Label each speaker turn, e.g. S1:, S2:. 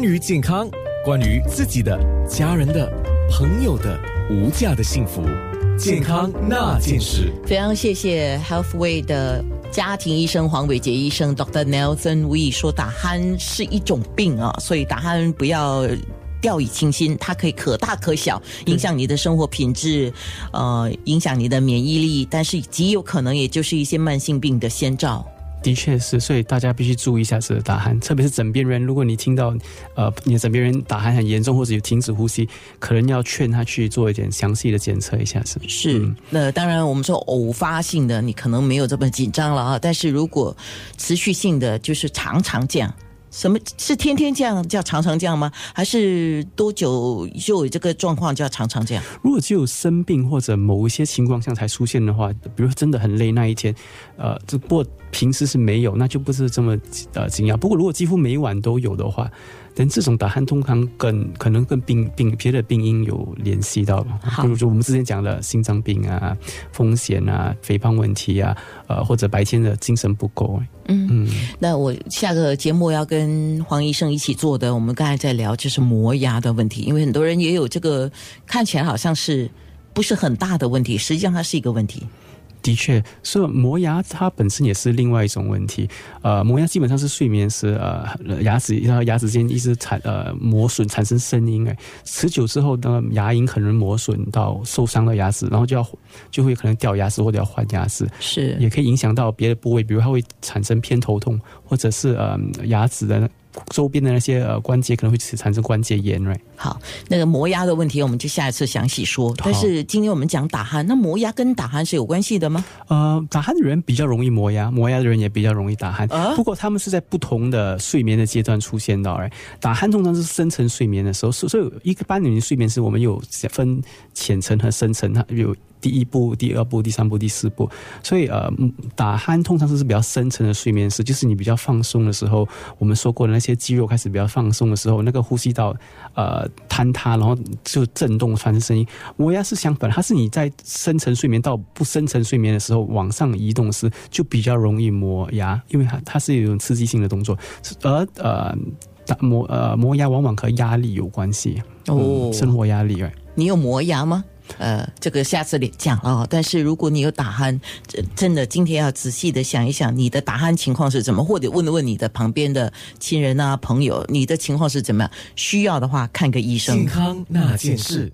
S1: 关于健康，关于自己的、家人的、朋友的无价的幸福，健康那件事。
S2: 非常谢谢 Healthway 的家庭医生黄伟杰医生 Doctor Nelson Wee 说打鼾是一种病啊，所以打鼾不要。掉以轻心，它可以可大可小，影响你的生活品质，呃，影响你的免疫力，但是极有可能也就是一些慢性病的先兆。
S3: 的确是，所以大家必须注意一下这个打鼾，特别是枕边人。如果你听到，呃，你的枕边人打鼾很严重，或者有停止呼吸，可能要劝他去做一点详细的检测一下。是
S2: 是，那当然我们说偶发性的，你可能没有这么紧张了啊。但是如果持续性的，就是常常这样。什么是天天这样叫常常这样吗？还是多久就有这个状况叫常常这样？
S3: 如果只有生病或者某一些情况下才出现的话，比如真的很累那一天，呃，这不过平时是没有，那就不是这么呃惊讶。不过如果几乎每晚都有的话。但这种打鼾通常跟可能跟病病别的病因有联系到，比如说我们之前讲的心脏病啊、风险啊、肥胖问题啊，呃，或者白天的精神不够。
S2: 嗯嗯，那我下个节目要跟黄医生一起做的，我们刚才在聊就是磨牙的问题，因为很多人也有这个看起来好像是不是很大的问题，实际上它是一个问题。
S3: 的确，所以磨牙它本身也是另外一种问题。呃，磨牙基本上是睡眠时呃牙齿然后牙齿间一直产呃磨损产生声音哎，持久之后呢牙龈可能磨损到受伤的牙齿，然后就要就会可能掉牙齿或者要换牙齿，
S2: 是
S3: 也可以影响到别的部位，比如它会产生偏头痛，或者是呃牙齿的。周边的那些呃关节可能会产生关节炎，right？
S2: 好，那个磨牙的问题，我们就下一次详细说。但是今天我们讲打鼾，那磨牙跟打鼾是有关系的吗？
S3: 呃，打鼾的人比较容易磨牙，磨牙的人也比较容易打鼾。不过他们是在不同的睡眠的阶段出现的。哎，打鼾通常是深层睡眠的时候，所以一个般人睡眠是我们有分浅层和深层，它有。第一步、第二步、第三步、第四步，所以呃，打鼾通常是是比较深层的睡眠时，就是你比较放松的时候。我们说过的那些肌肉开始比较放松的时候，那个呼吸道呃坍塌，然后就震动发生声音。磨牙是相反，它是你在深层睡眠到不深层睡眠的时候往上移动时，就比较容易磨牙，因为它它是一种刺激性的动作。而呃，磨呃磨牙往往和压力有关系哦，生活压力。
S2: 哎你有磨牙吗？呃，这个下次讲了。但是如果你有打鼾，真的今天要仔细的想一想，你的打鼾情况是怎么，或者问问你的旁边的亲人啊、朋友，你的情况是怎么样？需要的话，看个医生。
S1: 健康那件事。